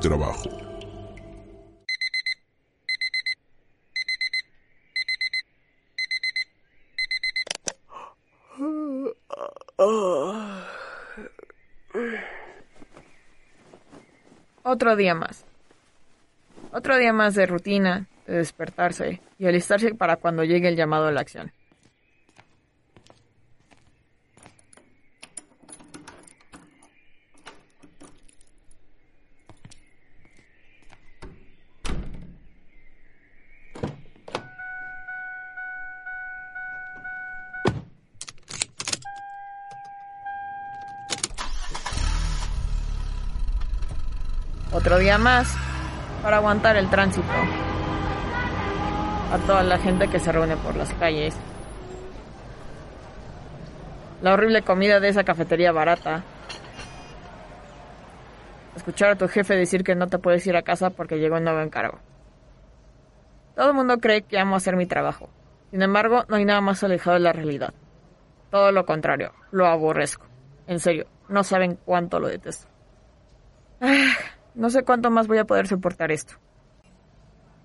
trabajo. Otro día más. Otro día más de rutina, de despertarse y alistarse para cuando llegue el llamado a la acción. Otro día más para aguantar el tránsito. A toda la gente que se reúne por las calles. La horrible comida de esa cafetería barata. Escuchar a tu jefe decir que no te puedes ir a casa porque llegó un nuevo encargo. Todo el mundo cree que amo hacer mi trabajo. Sin embargo, no hay nada más alejado de la realidad. Todo lo contrario, lo aborrezco. En serio, no saben cuánto lo detesto. No sé cuánto más voy a poder soportar esto.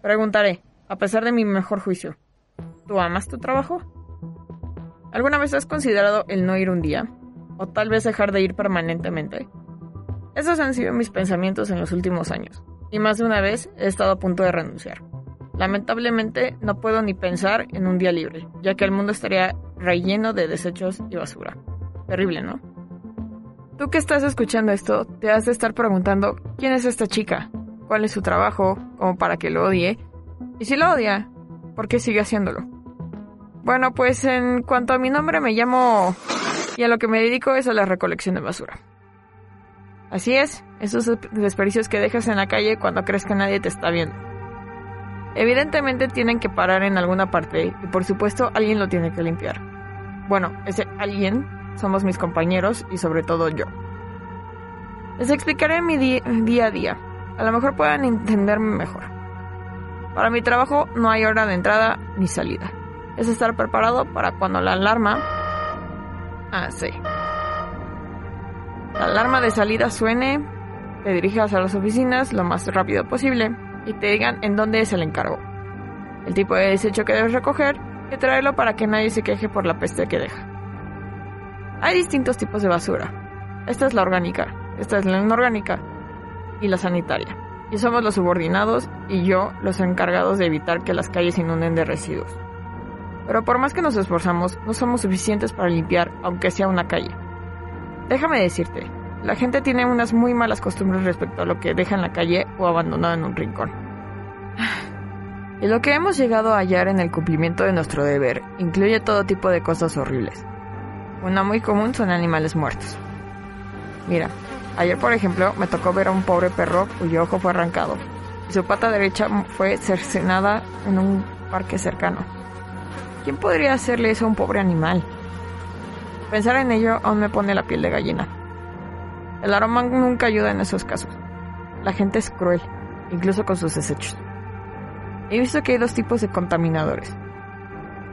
Preguntaré, a pesar de mi mejor juicio, ¿tú amas tu trabajo? ¿Alguna vez has considerado el no ir un día? ¿O tal vez dejar de ir permanentemente? Esos han sido mis pensamientos en los últimos años, y más de una vez he estado a punto de renunciar. Lamentablemente no puedo ni pensar en un día libre, ya que el mundo estaría relleno de desechos y basura. Terrible, ¿no? Tú que estás escuchando esto, te has de estar preguntando quién es esta chica, cuál es su trabajo, como para que lo odie, y si lo odia, ¿por qué sigue haciéndolo? Bueno, pues en cuanto a mi nombre me llamo y a lo que me dedico es a la recolección de basura. Así es, esos desperdicios que dejas en la calle cuando crees que nadie te está viendo. Evidentemente tienen que parar en alguna parte y por supuesto alguien lo tiene que limpiar. Bueno, ese alguien somos mis compañeros y sobre todo yo. Les explicaré mi día a día. A lo mejor puedan entenderme mejor. Para mi trabajo no hay hora de entrada ni salida. Es estar preparado para cuando la alarma... Ah, sí. La alarma de salida suene, te dirijas a las oficinas lo más rápido posible y te digan en dónde es el encargo. El tipo de desecho que debes recoger y traerlo para que nadie se queje por la peste que deja. Hay distintos tipos de basura. Esta es la orgánica, esta es la inorgánica y la sanitaria. Y somos los subordinados y yo los encargados de evitar que las calles inunden de residuos. Pero por más que nos esforzamos, no somos suficientes para limpiar, aunque sea una calle. Déjame decirte, la gente tiene unas muy malas costumbres respecto a lo que deja en la calle o abandonado en un rincón. Y lo que hemos llegado a hallar en el cumplimiento de nuestro deber incluye todo tipo de cosas horribles. Una muy común son animales muertos. Mira, ayer por ejemplo me tocó ver a un pobre perro cuyo ojo fue arrancado y su pata derecha fue cercenada en un parque cercano. ¿Quién podría hacerle eso a un pobre animal? Pensar en ello aún me pone la piel de gallina. El aroma nunca ayuda en esos casos. La gente es cruel, incluso con sus desechos. He visto que hay dos tipos de contaminadores.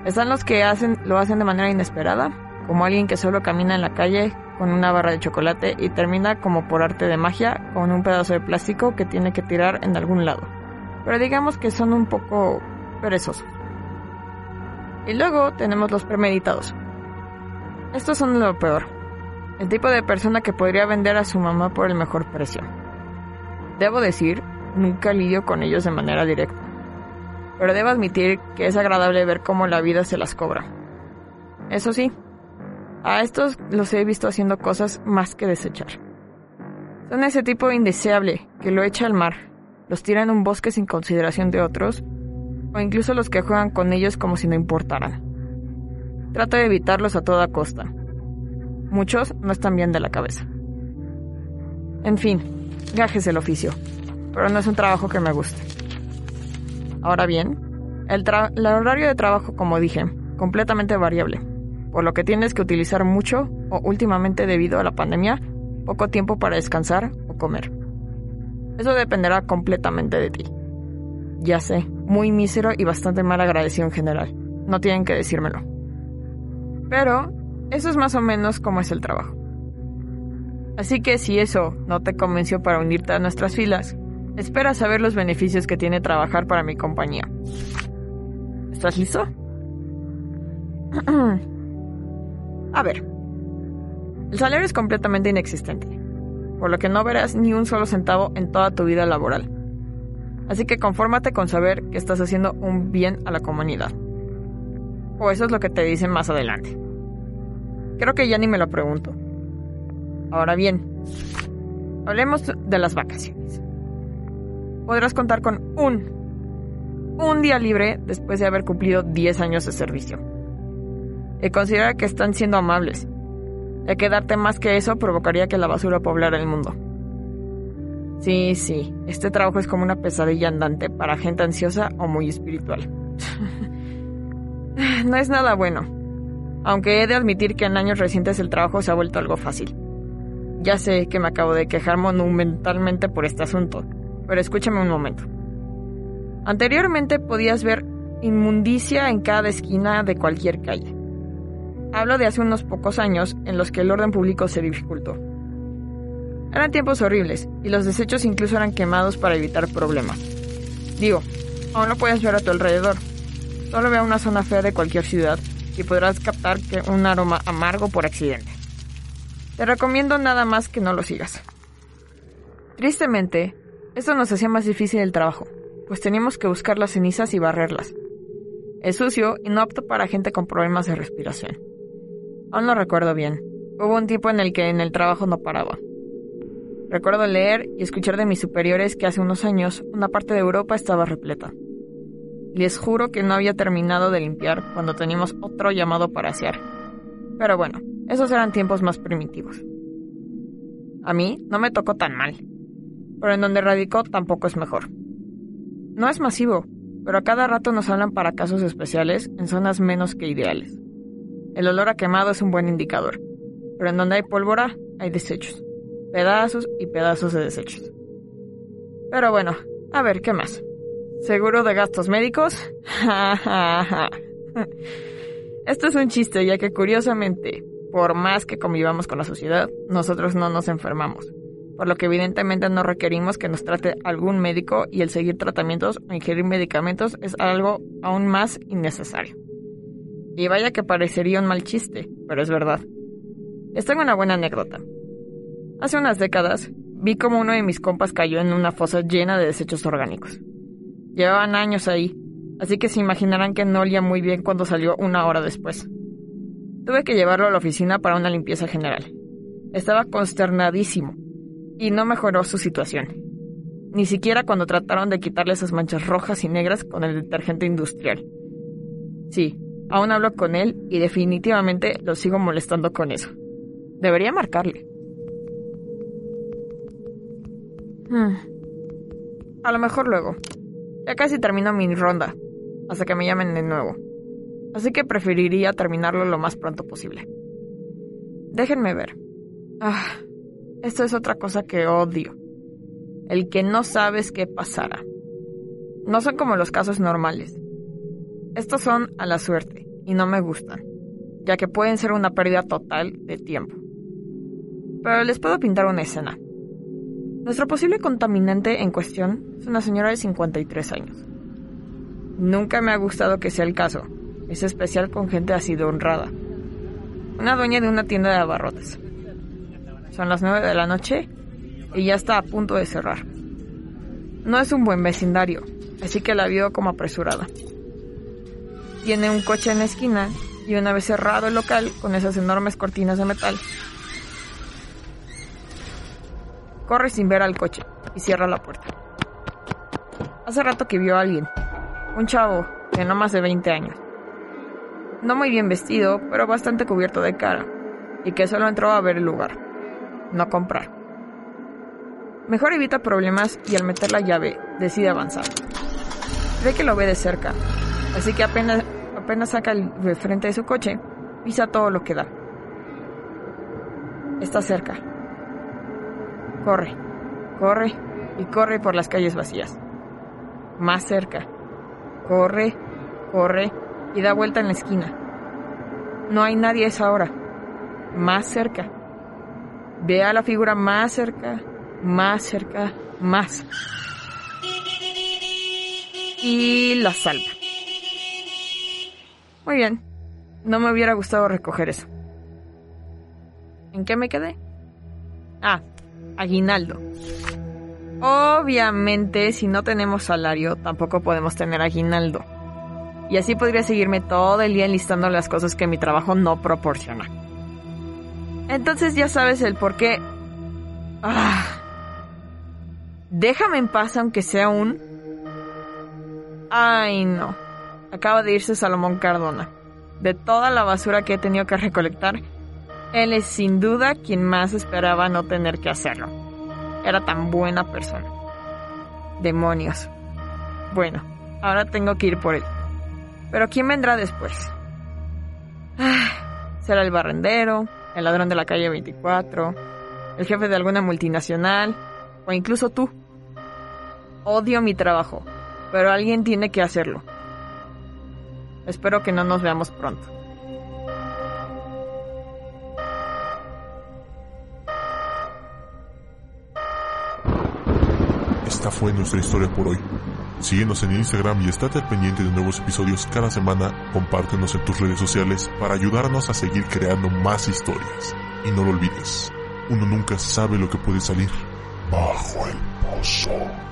Están los que hacen, lo hacen de manera inesperada, como alguien que solo camina en la calle con una barra de chocolate y termina como por arte de magia con un pedazo de plástico que tiene que tirar en algún lado. Pero digamos que son un poco perezosos. Y luego tenemos los premeditados. Estos son lo peor. El tipo de persona que podría vender a su mamá por el mejor precio. Debo decir, nunca lidio con ellos de manera directa. Pero debo admitir que es agradable ver cómo la vida se las cobra. Eso sí, a estos los he visto haciendo cosas más que desechar. Son ese tipo indeseable que lo echa al mar, los tira en un bosque sin consideración de otros, o incluso los que juegan con ellos como si no importaran. Trato de evitarlos a toda costa. Muchos no están bien de la cabeza. En fin, gajes el oficio, pero no es un trabajo que me guste. Ahora bien, el, el horario de trabajo, como dije, completamente variable por lo que tienes que utilizar mucho o últimamente debido a la pandemia, poco tiempo para descansar o comer. Eso dependerá completamente de ti. Ya sé, muy mísero y bastante mal agradecido en general. No tienen que decírmelo. Pero eso es más o menos como es el trabajo. Así que si eso no te convenció para unirte a nuestras filas, espera saber los beneficios que tiene trabajar para mi compañía. ¿Estás listo? A ver, el salario es completamente inexistente, por lo que no verás ni un solo centavo en toda tu vida laboral. Así que confórmate con saber que estás haciendo un bien a la comunidad. O eso es lo que te dicen más adelante. Creo que ya ni me lo pregunto. Ahora bien, hablemos de las vacaciones. Podrás contar con un, un día libre después de haber cumplido 10 años de servicio. Y considera que están siendo amables, ya que darte más que eso provocaría que la basura poblara el mundo. Sí, sí, este trabajo es como una pesadilla andante para gente ansiosa o muy espiritual. no es nada bueno, aunque he de admitir que en años recientes el trabajo se ha vuelto algo fácil. Ya sé que me acabo de quejar monumentalmente por este asunto, pero escúchame un momento. Anteriormente podías ver inmundicia en cada esquina de cualquier calle. Hablo de hace unos pocos años en los que el orden público se dificultó. Eran tiempos horribles y los desechos incluso eran quemados para evitar problemas. Digo, aún no puedes ver a tu alrededor. Solo ve a una zona fea de cualquier ciudad y podrás captar que un aroma amargo por accidente. Te recomiendo nada más que no lo sigas. Tristemente, esto nos hacía más difícil el trabajo, pues teníamos que buscar las cenizas y barrerlas. Es sucio y no apto para gente con problemas de respiración. Aún lo recuerdo bien. Hubo un tiempo en el que en el trabajo no paraba. Recuerdo leer y escuchar de mis superiores que hace unos años una parte de Europa estaba repleta. Les juro que no había terminado de limpiar cuando teníamos otro llamado para asear. Pero bueno, esos eran tiempos más primitivos. A mí no me tocó tan mal, pero en donde radicó tampoco es mejor. No es masivo, pero a cada rato nos hablan para casos especiales en zonas menos que ideales. El olor a quemado es un buen indicador, pero en donde hay pólvora hay desechos, pedazos y pedazos de desechos. Pero bueno, a ver, ¿qué más? ¿Seguro de gastos médicos? Esto es un chiste, ya que curiosamente, por más que convivamos con la sociedad, nosotros no nos enfermamos, por lo que evidentemente no requerimos que nos trate algún médico y el seguir tratamientos o ingerir medicamentos es algo aún más innecesario. Y vaya que parecería un mal chiste, pero es verdad. Les tengo una buena anécdota. Hace unas décadas, vi como uno de mis compas cayó en una fosa llena de desechos orgánicos. Llevaban años ahí, así que se imaginarán que no olía muy bien cuando salió una hora después. Tuve que llevarlo a la oficina para una limpieza general. Estaba consternadísimo y no mejoró su situación. Ni siquiera cuando trataron de quitarle esas manchas rojas y negras con el detergente industrial. Sí, aún hablo con él y definitivamente lo sigo molestando con eso. Debería marcarle. Hmm. A lo mejor luego. Ya casi termino mi ronda, hasta que me llamen de nuevo así que preferiría terminarlo lo más pronto posible. Déjenme ver. Ah, esto es otra cosa que odio. El que no sabes qué pasará. No son como los casos normales. Estos son a la suerte y no me gustan, ya que pueden ser una pérdida total de tiempo. Pero les puedo pintar una escena. Nuestro posible contaminante en cuestión es una señora de 53 años. Nunca me ha gustado que sea el caso, es especial con gente así de honrada. Una dueña de una tienda de abarrotes. Son las nueve de la noche y ya está a punto de cerrar. No es un buen vecindario, así que la vio como apresurada. Tiene un coche en la esquina y una vez cerrado el local con esas enormes cortinas de metal, corre sin ver al coche y cierra la puerta. Hace rato que vio a alguien, un chavo de no más de 20 años no muy bien vestido, pero bastante cubierto de cara, y que solo entró a ver el lugar, no comprar. Mejor evita problemas y al meter la llave decide avanzar. Ve que lo ve de cerca, así que apenas, apenas saca el frente de su coche, pisa todo lo que da. Está cerca. Corre, corre y corre por las calles vacías. Más cerca. Corre, corre y da vuelta en la esquina. No hay nadie esa hora. Más cerca. Ve a la figura más cerca, más cerca, más. y la salva. Muy bien. No me hubiera gustado recoger eso. ¿En qué me quedé? Ah, aguinaldo. Obviamente, si no tenemos salario, tampoco podemos tener aguinaldo. Y así podría seguirme todo el día enlistando las cosas que mi trabajo no proporciona. Entonces ya sabes el por qué. Ah. Déjame en paz aunque sea un... Ay, no. Acaba de irse Salomón Cardona. De toda la basura que he tenido que recolectar, él es sin duda quien más esperaba no tener que hacerlo. Era tan buena persona. Demonios. Bueno, ahora tengo que ir por él. Pero ¿quién vendrá después? Ah, ¿Será el barrendero? ¿El ladrón de la calle 24? ¿El jefe de alguna multinacional? ¿O incluso tú? Odio mi trabajo, pero alguien tiene que hacerlo. Espero que no nos veamos pronto. Esta fue nuestra historia por hoy. Síguenos en Instagram y estate al pendiente de nuevos episodios cada semana. Compártenos en tus redes sociales para ayudarnos a seguir creando más historias. Y no lo olvides, uno nunca sabe lo que puede salir bajo el pozo.